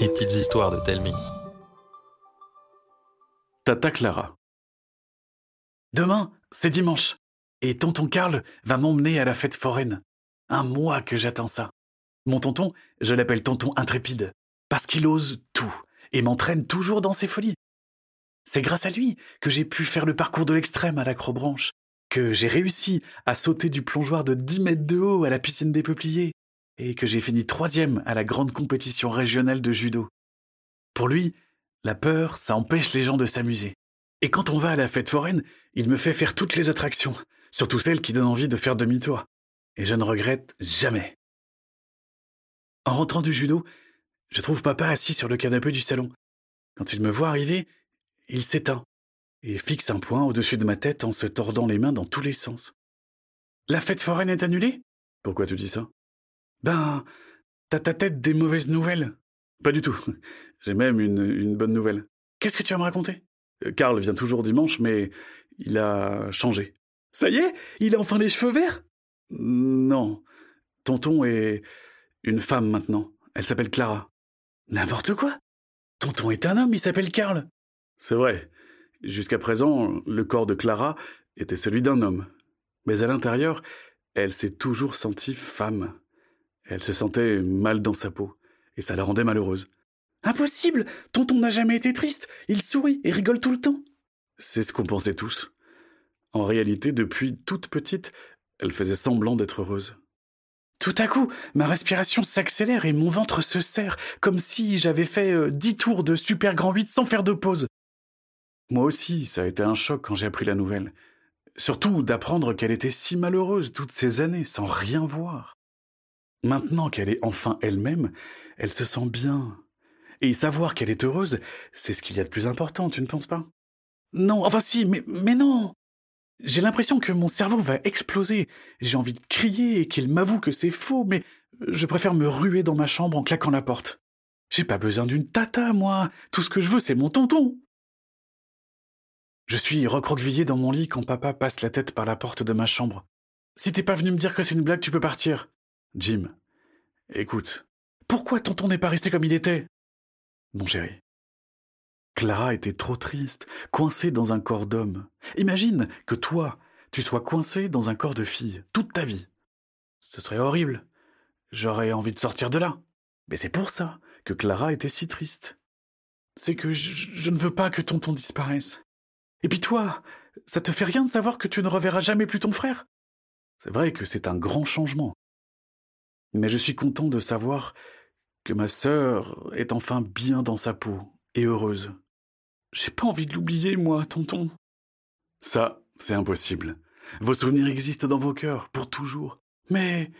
Les petites histoires de Telmi. Tata Clara. Demain, c'est dimanche. Et tonton Karl va m'emmener à la fête foraine. Un mois que j'attends ça. Mon tonton, je l'appelle tonton intrépide. Parce qu'il ose tout et m'entraîne toujours dans ses folies. C'est grâce à lui que j'ai pu faire le parcours de l'extrême à l'acrobranche, que j'ai réussi à sauter du plongeoir de 10 mètres de haut à la piscine des peupliers, et que j'ai fini troisième à la grande compétition régionale de judo. Pour lui, la peur, ça empêche les gens de s'amuser. Et quand on va à la fête foraine, il me fait faire toutes les attractions, surtout celles qui donnent envie de faire demi-tour. Et je ne regrette jamais. En rentrant du judo, je trouve papa assis sur le canapé du salon. Quand il me voit arriver, il s'éteint et fixe un point au-dessus de ma tête en se tordant les mains dans tous les sens. La fête foraine est annulée? Pourquoi tu dis ça? Ben, t'as ta tête des mauvaises nouvelles. Pas du tout. J'ai même une, bonne nouvelle. Qu'est-ce que tu vas me raconter? Euh, Karl vient toujours dimanche, mais il a changé. Ça y est? Il a enfin les cheveux verts? Non. Tonton est une femme maintenant. Elle s'appelle Clara. N'importe quoi Tonton est un homme, il s'appelle Karl. C'est vrai. Jusqu'à présent, le corps de Clara était celui d'un homme. Mais à l'intérieur, elle s'est toujours sentie femme. Elle se sentait mal dans sa peau, et ça la rendait malheureuse. Impossible Tonton n'a jamais été triste, il sourit et rigole tout le temps. C'est ce qu'on pensait tous. En réalité, depuis toute petite, elle faisait semblant d'être heureuse. Tout à coup, ma respiration s'accélère et mon ventre se serre, comme si j'avais fait euh, dix tours de super grand 8 sans faire de pause. Moi aussi, ça a été un choc quand j'ai appris la nouvelle. Surtout d'apprendre qu'elle était si malheureuse toutes ces années sans rien voir. Maintenant qu'elle est enfin elle-même, elle se sent bien. Et savoir qu'elle est heureuse, c'est ce qu'il y a de plus important, tu ne penses pas? Non, enfin si, mais, non J'ai l'impression que mon cerveau va exploser. J'ai envie de crier et qu'il m'avoue que c'est faux, mais je préfère me ruer dans ma chambre en claquant la porte. J'ai pas besoin d'une tata, moi. Tout ce que je veux, c'est mon tonton. Je suis recroquevillé dans mon lit quand papa passe la tête par la porte de ma chambre. Si t'es pas venu me dire que c'est une blague, tu peux partir. Jim, écoute, pourquoi tonton n'est pas resté comme il était? Mon chéri. Clara était trop triste, coincée dans un corps d'homme. Imagine que toi, tu sois coincé dans un corps de fille, toute ta vie. Ce serait horrible. J'aurais envie de sortir de là. Mais c'est pour ça que Clara était si triste. C'est que je, je ne veux pas que tonton disparaisse. Et puis toi, ça te fait rien de savoir que tu ne reverras jamais plus ton frère? C'est vrai que c'est un grand changement. Mais je suis content de savoir que ma sœur est enfin bien dans sa peau et heureuse. J'ai pas envie de l'oublier, moi, tonton. Ça, c'est impossible. Vos souvenirs existent dans vos cœurs, pour toujours. Mais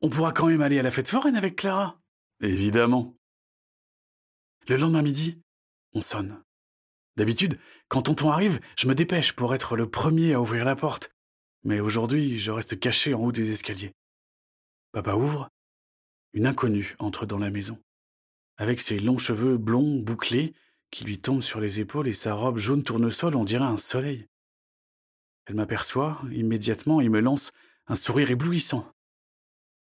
on pourra quand même aller à la fête foraine avec Clara. Évidemment. Le lendemain midi, on sonne. D'habitude, quand tonton arrive, je me dépêche pour être le premier à ouvrir la porte. Mais aujourd'hui, je reste caché en haut des escaliers. Papa ouvre. Une inconnue entre dans la maison. Avec ses longs cheveux blonds bouclés qui lui tombent sur les épaules et sa robe jaune tournesol, on dirait un soleil. Elle m'aperçoit immédiatement et me lance un sourire éblouissant.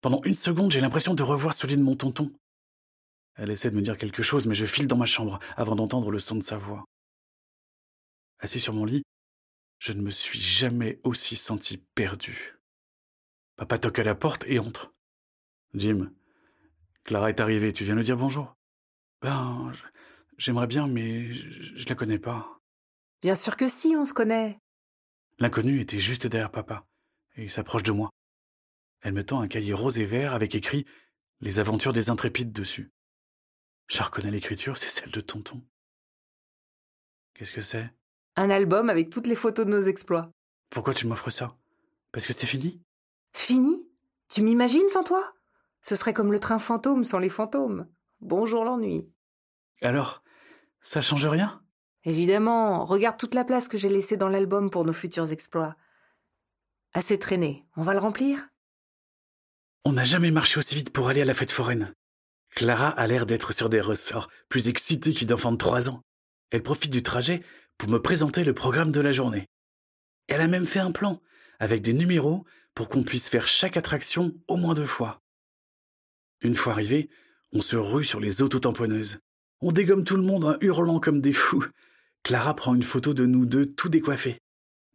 Pendant une seconde, j'ai l'impression de revoir celui de mon tonton. Elle essaie de me dire quelque chose, mais je file dans ma chambre avant d'entendre le son de sa voix. Assis sur mon lit, je ne me suis jamais aussi senti perdu. Papa toque à la porte et entre. Jim, Clara est arrivée, tu viens lui dire bonjour Ben, j'aimerais bien, mais je, je la connais pas. Bien sûr que si, on se connaît. L'inconnu était juste derrière papa, et il s'approche de moi. Elle me tend un cahier rose et vert avec écrit Les aventures des intrépides dessus. Je reconnais l'écriture, c'est celle de tonton. Qu'est-ce que c'est? Un album avec toutes les photos de nos exploits. Pourquoi tu m'offres ça? Parce que c'est fini? Fini? Tu m'imagines sans toi? Ce serait comme le train fantôme sans les fantômes. Bonjour l'ennui. Alors, ça change rien? Évidemment, regarde toute la place que j'ai laissée dans l'album pour nos futurs exploits. Assez traîné, on va le remplir? On n'a jamais marché aussi vite pour aller à la fête foraine. Clara a l'air d'être sur des ressorts, plus excitée qu'une enfant de trois ans. Elle profite du trajet pour me présenter le programme de la journée. Elle a même fait un plan, avec des numéros, pour qu'on puisse faire chaque attraction au moins deux fois. Une fois arrivé, On se rue sur les autotamponneuses. On dégomme tout le monde en hurlant comme des fous. Clara prend une photo de nous deux tout décoiffés.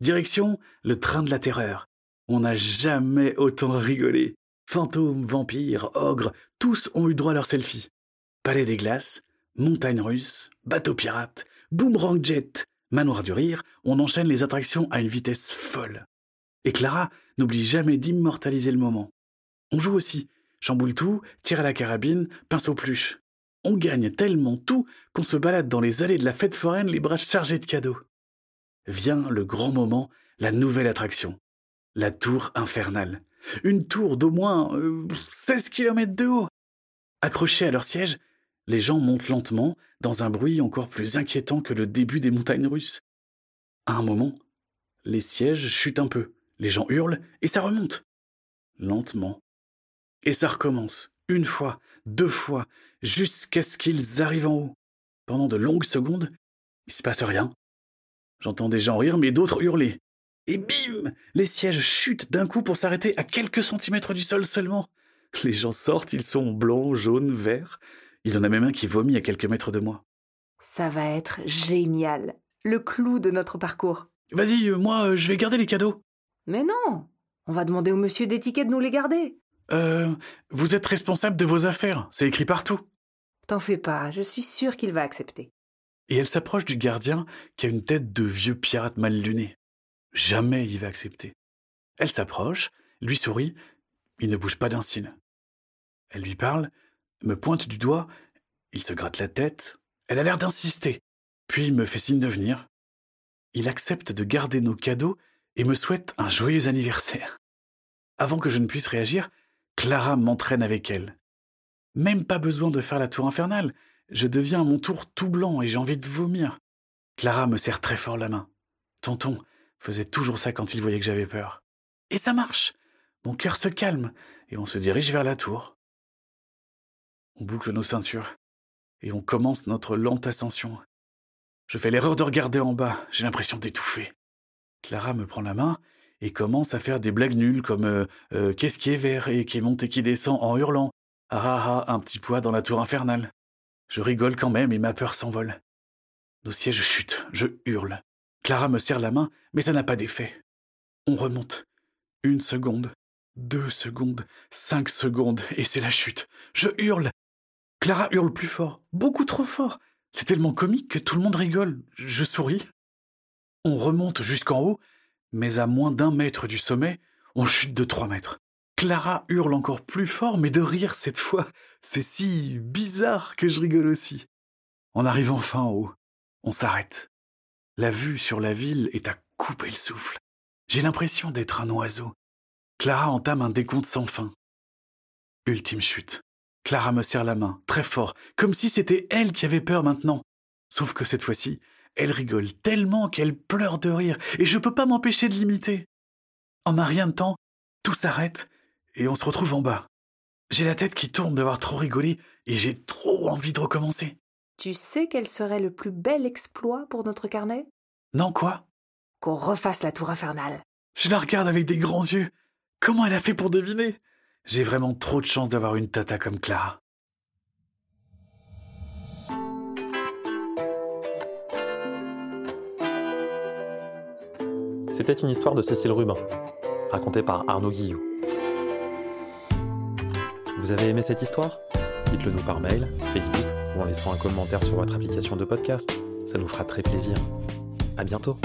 Direction le train de la terreur. On n'a jamais autant rigolé. Fantômes, vampires, ogres, tous ont eu droit à leur selfie. Palais des glaces, montagne russe, bateau pirate, boomerang jet, manoir du rire, on enchaîne les attractions à une vitesse folle. Et Clara n'oublie jamais d'immortaliser le moment. On joue aussi, chamboule tout, tire à la carabine, pince aux pluches. On gagne tellement tout qu'on se balade dans les allées de la fête foraine les bras chargés de cadeaux. Vient le grand moment, la nouvelle attraction. La tour infernale. Une tour d'au moins 16 euh, kilomètres de haut. Accrochés à leur siège, les gens montent lentement, dans un bruit encore plus inquiétant que le début des montagnes russes. À un moment, les sièges chutent un peu, les gens hurlent, et ça remonte. Lentement. Et ça recommence, une fois, deux fois, jusqu'à ce qu'ils arrivent en haut. Pendant de longues secondes, il se passe rien. J'entends des gens rire, mais d'autres hurler. Et bim Les sièges chutent d'un coup pour s'arrêter à quelques centimètres du sol seulement. Les gens sortent, ils sont blancs, jaunes, verts. Il y en a même un qui vomit à quelques mètres de moi. Ça va être génial. Le clou de notre parcours. Vas-y, euh, moi, euh, je vais garder les cadeaux. Mais non On va demander au monsieur des tickets de nous les garder. Euh. Vous êtes responsable de vos affaires. C'est écrit partout. T'en fais pas, je suis sûre qu'il va accepter. Et elle s'approche du gardien qui a une tête de vieux pirate mal luné. Jamais il va accepter. Elle s'approche, lui sourit, il ne bouge pas d'un cil. Elle lui parle, me pointe du doigt, il se gratte la tête, elle a l'air d'insister, puis me fait signe de venir. Il accepte de garder nos cadeaux et me souhaite un joyeux anniversaire. Avant que je ne puisse réagir, Clara m'entraîne avec elle. Même pas besoin de faire la tour infernale, je deviens à mon tour tout blanc et j'ai envie de vomir. Clara me serre très fort la main. Tonton faisait toujours ça quand il voyait que j'avais peur. Et ça marche. Mon cœur se calme et on se dirige vers la tour. On boucle nos ceintures et on commence notre lente ascension. Je fais l'erreur de regarder en bas, j'ai l'impression d'étouffer. Clara me prend la main et commence à faire des blagues nulles comme euh, euh, Qu'est-ce qui est vert et qui monte et qui descend en hurlant? Ah ah ah, un petit poids dans la tour infernale. Je rigole quand même et ma peur s'envole. Nos sièges chutent, je hurle. Clara me serre la main, mais ça n'a pas d'effet. On remonte. Une seconde, deux secondes, cinq secondes, et c'est la chute. Je hurle. Clara hurle plus fort, beaucoup trop fort. C'est tellement comique que tout le monde rigole. Je souris. On remonte jusqu'en haut, mais à moins d'un mètre du sommet, on chute de trois mètres. Clara hurle encore plus fort, mais de rire cette fois. C'est si bizarre que je rigole aussi. On arrive enfin en haut. On s'arrête. La vue sur la ville est à couper le souffle. J'ai l'impression d'être un oiseau. Clara entame un décompte sans fin. Ultime chute. Clara me serre la main, très fort, comme si c'était elle qui avait peur maintenant. Sauf que cette fois-ci, elle rigole tellement qu'elle pleure de rire, et je peux pas m'empêcher de l'imiter. En un rien de temps, tout s'arrête et on se retrouve en bas. J'ai la tête qui tourne d'avoir trop rigolé et j'ai trop envie de recommencer. Tu sais quel serait le plus bel exploit pour notre carnet? Non, quoi? Qu'on refasse la tour infernale. Je la regarde avec des grands yeux. Comment elle a fait pour deviner? J'ai vraiment trop de chance d'avoir une tata comme Clara. C'était une histoire de Cécile Rubin, racontée par Arnaud Guillou. Vous avez aimé cette histoire? Dites-le nous par mail, Facebook ou en laissant un commentaire sur votre application de podcast. Ça nous fera très plaisir. À bientôt